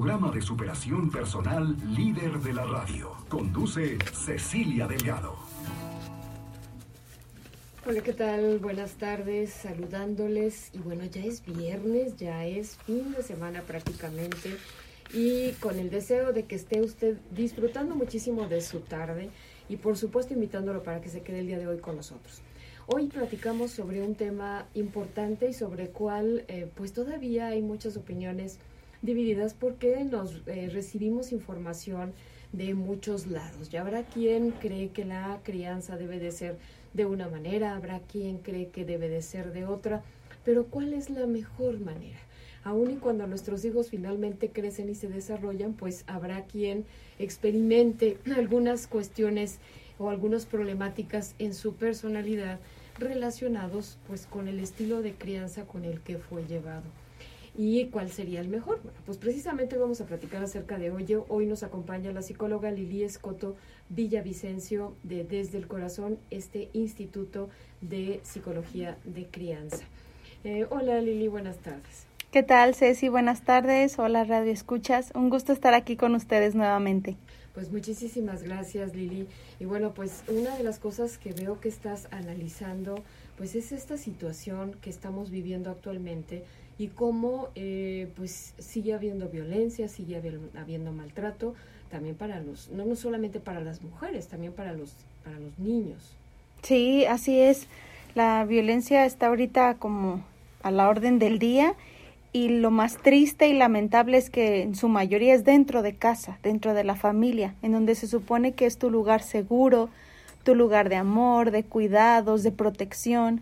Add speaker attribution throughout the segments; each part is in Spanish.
Speaker 1: programa de superación personal líder de la radio. Conduce Cecilia Delgado.
Speaker 2: Hola, ¿qué tal? Buenas tardes, saludándoles. Y bueno, ya es viernes, ya es fin de semana prácticamente. Y con el deseo de que esté usted disfrutando muchísimo de su tarde y por supuesto invitándolo para que se quede el día de hoy con nosotros. Hoy platicamos sobre un tema importante y sobre el cual eh, pues todavía hay muchas opiniones divididas porque nos eh, recibimos información de muchos lados. Ya habrá quien cree que la crianza debe de ser de una manera, habrá quien cree que debe de ser de otra, pero ¿cuál es la mejor manera? Aún y cuando nuestros hijos finalmente crecen y se desarrollan, pues habrá quien experimente algunas cuestiones o algunas problemáticas en su personalidad relacionados pues con el estilo de crianza con el que fue llevado. ¿Y cuál sería el mejor? Bueno, pues precisamente vamos a platicar acerca de ello. Hoy nos acompaña la psicóloga Lili Escoto Villavicencio de Desde el Corazón, este Instituto de Psicología de Crianza. Eh, hola Lili, buenas tardes.
Speaker 3: ¿Qué tal, Ceci? Buenas tardes. Hola, Radio Escuchas. Un gusto estar aquí con ustedes nuevamente.
Speaker 2: Pues muchísimas gracias, Lili. Y bueno, pues una de las cosas que veo que estás analizando, pues es esta situación que estamos viviendo actualmente y cómo eh, pues sigue habiendo violencia, sigue habiendo maltrato, también para los, no, no solamente para las mujeres, también para los, para los niños.
Speaker 3: Sí, así es. La violencia está ahorita como a la orden del día y lo más triste y lamentable es que en su mayoría es dentro de casa, dentro de la familia, en donde se supone que es tu lugar seguro, tu lugar de amor, de cuidados, de protección.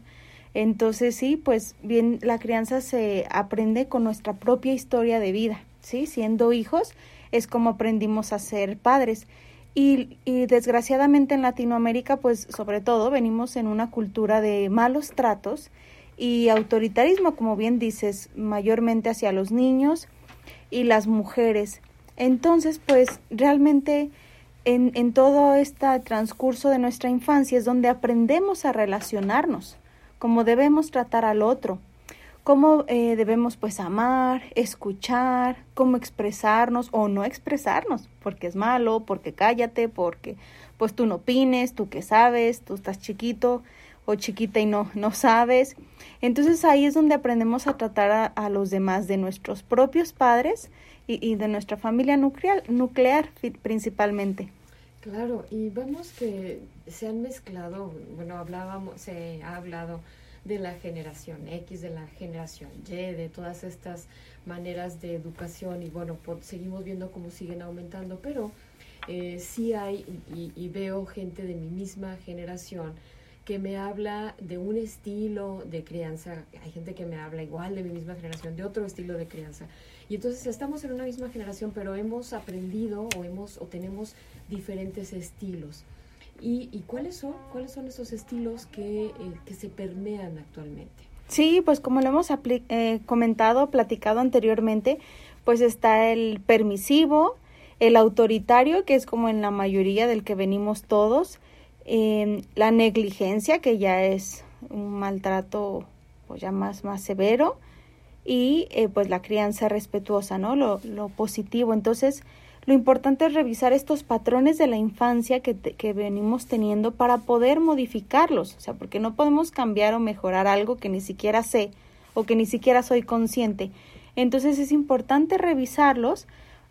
Speaker 3: Entonces sí, pues bien, la crianza se aprende con nuestra propia historia de vida, ¿sí? Siendo hijos es como aprendimos a ser padres. Y, y desgraciadamente en Latinoamérica, pues sobre todo, venimos en una cultura de malos tratos y autoritarismo, como bien dices, mayormente hacia los niños y las mujeres. Entonces, pues realmente en, en todo este transcurso de nuestra infancia es donde aprendemos a relacionarnos, cómo debemos tratar al otro, cómo eh, debemos pues amar, escuchar, cómo expresarnos o no expresarnos, porque es malo, porque cállate, porque pues tú no opines, tú que sabes, tú estás chiquito, o chiquita y no, no sabes. Entonces ahí es donde aprendemos a tratar a, los demás de nuestros propios padres y, y, de nuestra familia nuclear, nuclear principalmente.
Speaker 2: Claro, y vemos que se han mezclado, bueno, hablábamos, se ha hablado de la generación X, de la generación Y, de todas estas maneras de educación y bueno, seguimos viendo cómo siguen aumentando, pero eh, sí hay y veo gente de mi misma generación que me habla de un estilo de crianza, hay gente que me habla igual de mi misma generación, de otro estilo de crianza. Y entonces estamos en una misma generación, pero hemos aprendido o hemos o tenemos diferentes estilos. ¿Y, cuáles son cuáles son esos estilos que, eh, que se permean actualmente?
Speaker 3: Sí, pues como lo hemos eh, comentado, platicado anteriormente, pues está el permisivo, el autoritario, que es como en la mayoría del que venimos todos, eh, la negligencia, que ya es un maltrato pues ya más, más severo, y eh, pues la crianza respetuosa, ¿no? Lo, lo, positivo. Entonces, lo importante es revisar estos patrones de la infancia que, que venimos teniendo para poder modificarlos, o sea, porque no podemos cambiar o mejorar algo que ni siquiera sé o que ni siquiera soy consciente. Entonces es importante revisarlos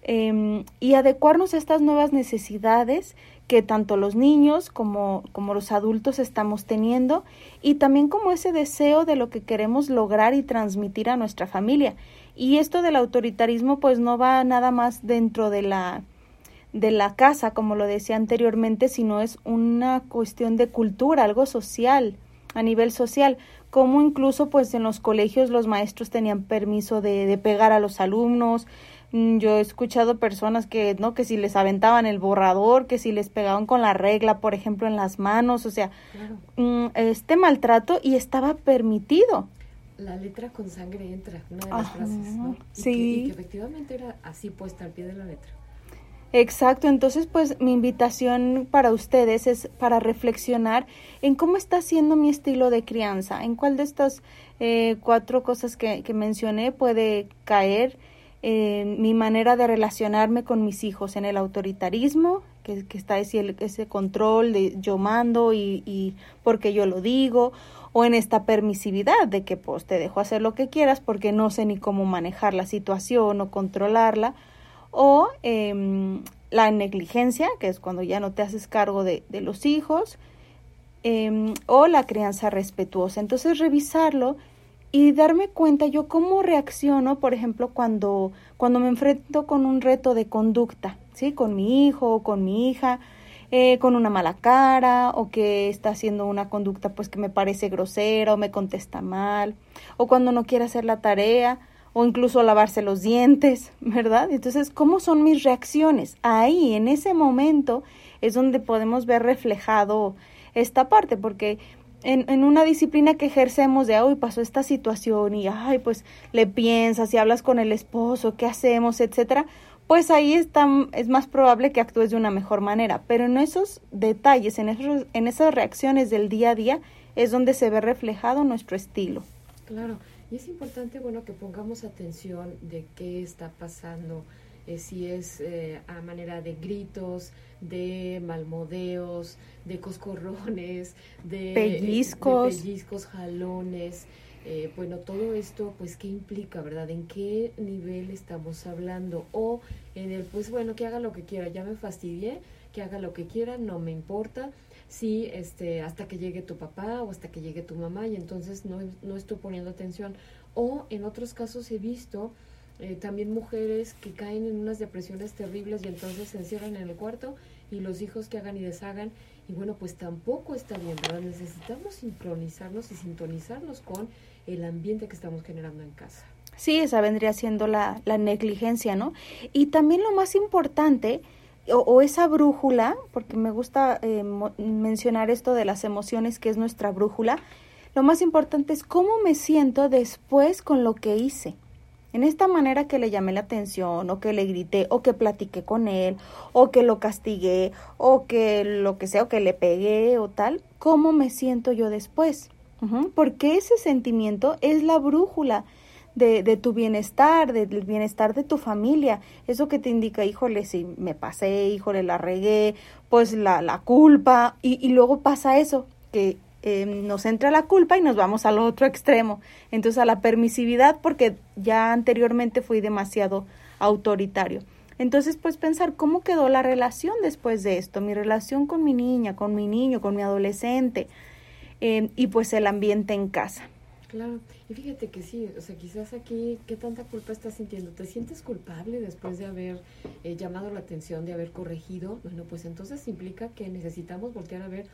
Speaker 3: eh, y adecuarnos a estas nuevas necesidades que tanto los niños como, como los adultos estamos teniendo y también como ese deseo de lo que queremos lograr y transmitir a nuestra familia. Y esto del autoritarismo pues no va nada más dentro de la de la casa, como lo decía anteriormente, sino es una cuestión de cultura, algo social, a nivel social, como incluso pues en los colegios los maestros tenían permiso de, de pegar a los alumnos, yo he escuchado personas que, ¿no? Que si les aventaban el borrador, que si les pegaban con la regla, por ejemplo, en las manos, o sea, mm, este maltrato y estaba permitido.
Speaker 2: La letra con sangre entra, una de las frases, ¿no? sí. que, efectivamente era así puesta al pie de la letra.
Speaker 3: Exacto, entonces pues mi invitación para ustedes es para reflexionar en cómo está siendo mi estilo de crianza, en cuál de estas eh, cuatro cosas que, que mencioné puede caer mi manera de relacionarme con mis hijos en el autoritarismo, que, está ese, ese control de yo mando y, porque yo lo digo, o en esta permisividad de que pues te dejo hacer lo que quieras porque no sé ni cómo manejar la situación o controlarla, o em, la negligencia, que es cuando ya no te haces cargo de, de los hijos, em, o la crianza respetuosa. Entonces revisarlo y darme cuenta yo cómo reacciono, por ejemplo, cuando, cuando me enfrento con un reto de conducta, ¿sí? Con mi hijo o con mi hija, eh, con una mala cara o que está haciendo una conducta pues que me parece grosera o me contesta mal o cuando no quiere hacer la tarea o incluso lavarse los dientes, ¿verdad? Entonces, ¿cómo son mis reacciones? Ahí, en ese momento, es donde podemos ver reflejado esta parte, porque en, en, una disciplina que ejercemos de, hoy pasó esta situación y, ay, pues le piensas y hablas con el esposo, ¿qué hacemos, etcétera? Pues ahí está, es más probable que actúes de una mejor manera. Pero en esos detalles, en, esos, en esas reacciones del día a día, es donde se ve reflejado nuestro estilo.
Speaker 2: Claro, y es importante, bueno, que pongamos atención de qué está pasando, eh, si es eh, a manera de gritos, de malmodeos, de coscorrones, de
Speaker 3: pellizcos,
Speaker 2: de pellizcos jalones. Eh, bueno, todo esto, pues, ¿qué implica, verdad? ¿En qué nivel estamos hablando? O en el, pues, bueno, que haga lo que quiera, ya me fastidié, que haga lo que quiera, no me importa, sí, este, hasta que llegue tu papá o hasta que llegue tu mamá y entonces no, no estoy poniendo atención. O en otros casos he visto eh, también mujeres que caen en unas depresiones terribles y entonces se encierran en el cuarto y los hijos que hagan y deshagan. Y bueno, pues tampoco está bien, ¿verdad? Necesitamos sincronizarnos y sintonizarnos con el ambiente que estamos generando en casa.
Speaker 3: Sí, esa vendría siendo la, la negligencia, ¿no? Y también lo más importante, o, esa brújula, porque me gusta eh, mencionar esto de las emociones, que es nuestra brújula, lo más importante es cómo me siento después con lo que hice. En esta manera que le llamé la atención, o que le grité, o que platiqué con él, o que lo castigué, o que lo que sea, o que le pegué, o tal, ¿cómo me siento yo después? Porque ese sentimiento es la brújula de, de tu bienestar, del bienestar de tu familia. Eso que te indica, híjole, si me pasé, híjole, la regué, pues la, la culpa. Y, y luego pasa eso, que eh, nos entra la culpa y nos vamos al otro extremo. Entonces a la permisividad porque ya anteriormente fui demasiado autoritario. Entonces, pues pensar cómo quedó la relación después de esto, mi relación con mi niña, con mi niño, con mi adolescente, eh, y pues el ambiente en casa.
Speaker 2: Claro, y fíjate que sí, o sea, quizás aquí, ¿qué tanta culpa estás sintiendo? ¿Te sientes culpable después de haber eh, llamado la atención, de haber corregido? Bueno, pues entonces implica que necesitamos voltear a ver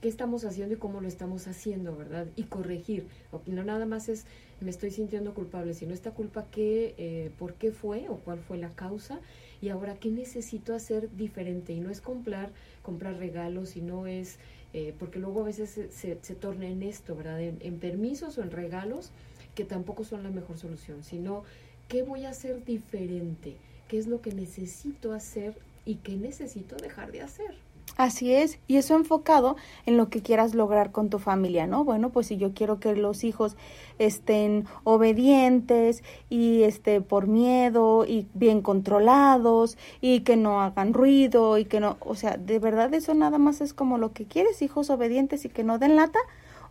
Speaker 2: qué estamos haciendo y cómo lo estamos haciendo, ¿verdad? Y corregir. No nada más es me estoy sintiendo culpable, sino esta culpa, ¿qué, eh, ¿por qué fue o cuál fue la causa? Y ahora, ¿qué necesito hacer diferente? Y no es comprar, comprar regalos, y no es eh, porque luego a veces se, se, torna en esto, ¿verdad? En, permisos o en regalos que tampoco son la mejor solución, sino qué voy a hacer diferente, qué es lo que necesito hacer y qué necesito dejar de hacer.
Speaker 3: Así es, y eso enfocado en lo que quieras lograr con tu familia, ¿no? Bueno, pues si yo quiero que los hijos estén obedientes y este por miedo y bien controlados y que no hagan ruido y que no, o sea, de verdad eso nada más es como lo que quieres, hijos obedientes y que no den lata,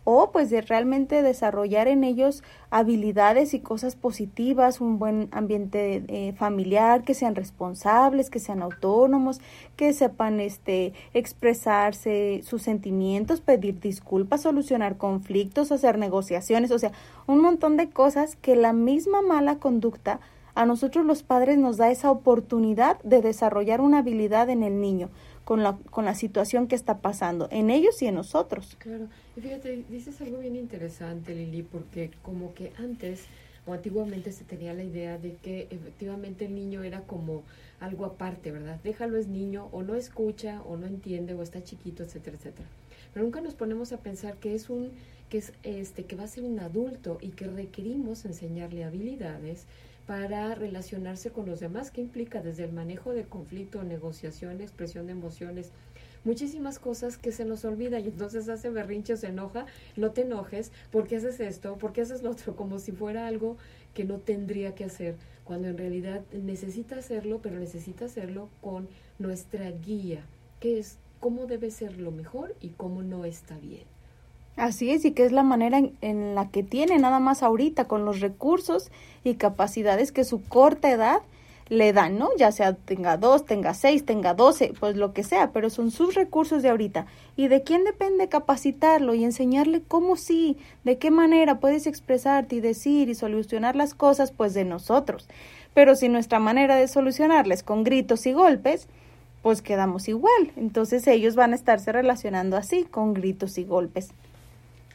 Speaker 3: o pues de realmente desarrollar en ellos habilidades y cosas positivas, un buen ambiente eh, familiar, que sean responsables, que sean autónomos, que sepan este expresarse sus sentimientos, pedir disculpas, solucionar conflictos, hacer negociaciones, o sea, un montón de cosas que la misma mala conducta a nosotros los padres nos da esa oportunidad de desarrollar una habilidad en el niño con la, con la situación que está pasando en ellos y en nosotros.
Speaker 2: Claro, y fíjate, dices algo bien interesante, Lili, porque como que antes o antiguamente se tenía la idea de que efectivamente el niño era como algo aparte, ¿verdad? Déjalo es niño, o no escucha, o no entiende, o está chiquito, etcétera, etcétera. Pero nunca nos ponemos a pensar que es un, que es este, que va a ser un adulto y que requerimos enseñarle habilidades para relacionarse con los demás, que implica desde el manejo de conflicto, negociación, expresión de emociones, muchísimas cosas que se nos olvida y entonces hace berrinche, se enoja, no te enojes, ¿por qué haces esto? ¿Por qué haces lo otro? Como si fuera algo que no tendría que hacer, cuando en realidad necesita hacerlo, pero necesita hacerlo con nuestra guía, que es cómo debe ser lo mejor y cómo no está bien.
Speaker 3: Así es, y que es la manera en, la que tiene nada más ahorita, con los recursos y capacidades que su corta edad le dan, ¿no? Ya sea tenga dos, tenga seis, tenga doce, pues lo que sea, pero son sus recursos de ahorita. ¿Y de quién depende capacitarlo y enseñarle cómo sí, de qué manera puedes expresarte y decir y solucionar las cosas? Pues de nosotros. Pero si nuestra manera de solucionarles con gritos y golpes, pues quedamos igual. Entonces ellos van a estarse relacionando así, con gritos y golpes.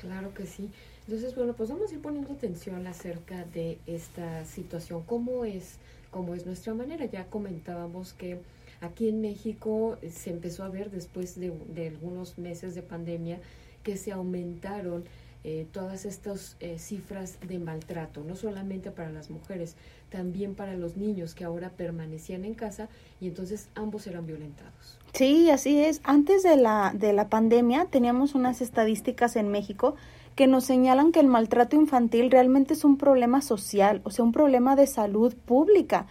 Speaker 2: Claro que sí. Entonces, bueno, pues vamos a ir poniendo atención acerca de esta situación. ¿Cómo es, cómo es nuestra manera? Ya comentábamos que aquí en México se empezó a ver después de, algunos meses de pandemia que se aumentaron eh, todas estas eh, cifras de maltrato, no solamente para las mujeres, también para los niños que ahora permanecían en casa y entonces ambos eran violentados.
Speaker 3: Sí, así es. Antes de la, de la pandemia teníamos unas estadísticas en México que nos señalan que el maltrato infantil realmente es un problema social, o sea, un problema de salud pública.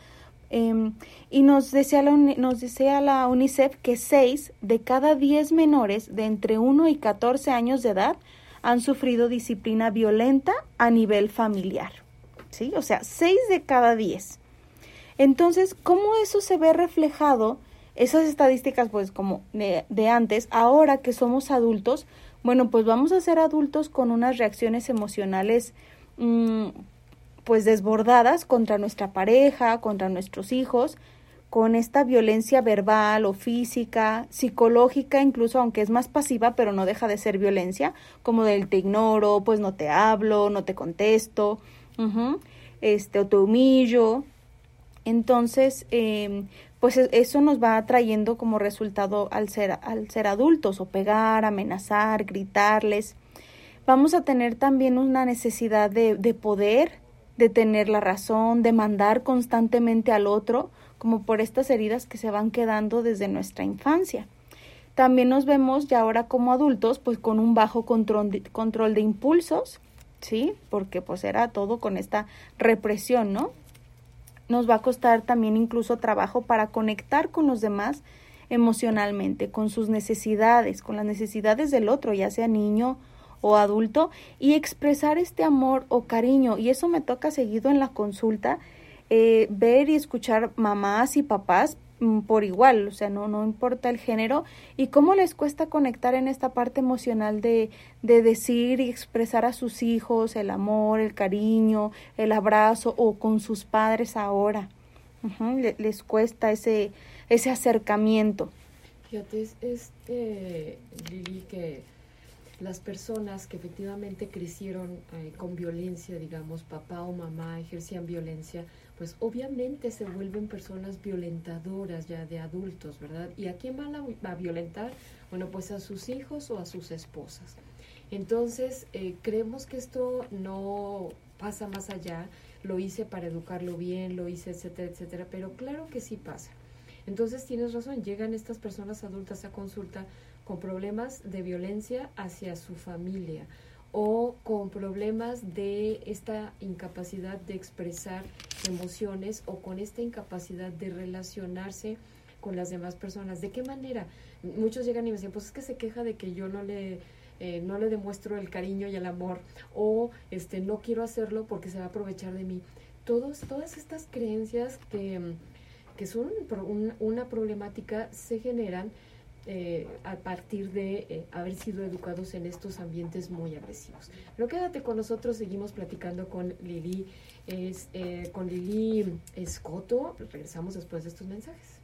Speaker 3: Em, y nos decía, la, nos decía la UNICEF que 6 de cada 10 menores de entre 1 y 14 años de edad han sufrido disciplina violenta a nivel familiar. ¿Sí? O sea, 6 de cada 10. Entonces, ¿cómo eso se ve reflejado? esas estadísticas, pues como de, antes, ahora que somos adultos, bueno, pues vamos a ser adultos con unas reacciones emocionales mm, pues desbordadas contra nuestra pareja, contra nuestros hijos, con esta violencia verbal o física, psicológica, incluso aunque es más pasiva, pero no deja de ser violencia, como del te ignoro, pues no te hablo, no te contesto, este, o te humillo. Entonces, eh, pues e, eso nos va trayendo como resultado al ser, al ser adultos o pegar, amenazar, gritarles. Vamos a tener también una necesidad de, de poder, de tener la razón, de mandar constantemente al otro, como por estas heridas que se van quedando desde nuestra infancia. También nos vemos ya ahora como adultos, pues con un bajo control de, control de impulsos, ¿sí? Porque pues era todo con esta represión, ¿no? nos va a costar también incluso trabajo para conectar con los demás emocionalmente, con sus necesidades, con las necesidades del otro, ya sea niño o adulto, y expresar este amor o cariño. Y eso me toca seguido en la consulta, eh, ver y escuchar mamás y papás Mm, por igual, o sea, no, no importa el género, y cómo les cuesta conectar en esta parte emocional de, de decir y expresar a sus hijos el amor, el cariño, el abrazo, o con sus padres ahora. les cuesta ese, ese acercamiento.
Speaker 2: Fíjate, es, este, Lili, que las personas que efectivamente crecieron eh, con violencia, digamos, papá o mamá ejercían violencia, pues obviamente se vuelven personas violentadoras ya de adultos, ¿verdad? ¿Y a quién van a, violentar? Bueno, pues a sus hijos o a sus esposas. Entonces, eh, creemos que esto no pasa más allá, lo hice para educarlo bien, lo hice, etcétera, etcétera, pero claro que sí pasa. Entonces, tienes razón, llegan estas personas adultas a consulta con problemas de violencia hacia su familia o con problemas de esta incapacidad de expresar emociones o con esta incapacidad de relacionarse con las demás personas. ¿De qué manera? Muchos llegan y me dicen, pues es que se queja de que yo no le, eh, no le demuestro el cariño y el amor o este, no quiero hacerlo porque se va a aprovechar de mí. Todos, todas estas creencias que, que son una problemática se generan eh, a partir de eh, haber sido educados en estos ambientes muy agresivos. Pero quédate con nosotros, seguimos platicando con Lili, es, eh, con Lili Escoto, regresamos después de estos mensajes.